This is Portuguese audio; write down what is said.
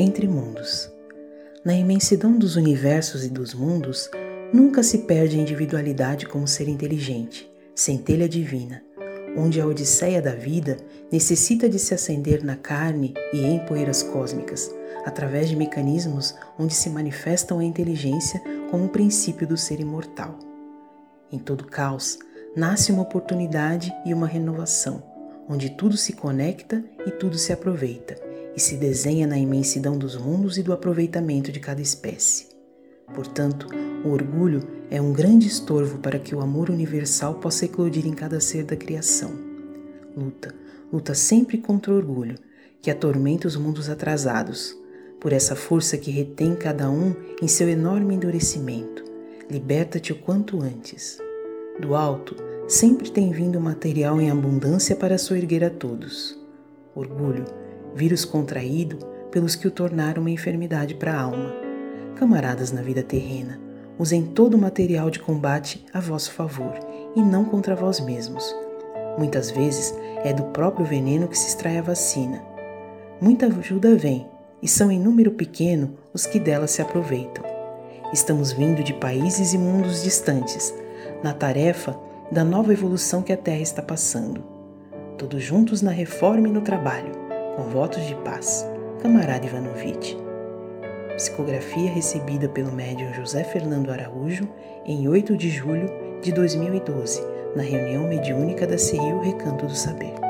Entre mundos. Na imensidão dos universos e dos mundos, nunca se perde a individualidade como ser inteligente, centelha divina, onde a odisseia da vida necessita de se acender na carne e em poeiras cósmicas, através de mecanismos onde se manifestam a inteligência como o princípio do ser imortal. Em todo caos, nasce uma oportunidade e uma renovação, onde tudo se conecta e tudo se aproveita e se desenha na imensidão dos mundos e do aproveitamento de cada espécie. Portanto, o orgulho é um grande estorvo para que o amor universal possa eclodir em cada ser da criação. Luta, luta sempre contra o orgulho, que atormenta os mundos atrasados, por essa força que retém cada um em seu enorme endurecimento. Liberta-te o quanto antes. Do alto, sempre tem vindo material em abundância para soerguer a todos. Orgulho vírus contraído pelos que o tornaram uma enfermidade para a alma. Camaradas na vida terrena, usem todo o material de combate a vosso favor e não contra vós mesmos. Muitas vezes é do próprio veneno que se extrai a vacina. Muita ajuda vem, e são em número pequeno os que dela se aproveitam. Estamos vindo de países e mundos distantes, na tarefa da nova evolução que a Terra está passando. Todos juntos na reforma e no trabalho com votos de paz, camarada Ivanovitch. Psicografia recebida pelo médium José Fernando Araújo em 8 de julho de 2012, na reunião mediúnica da CIU Recanto do Saber.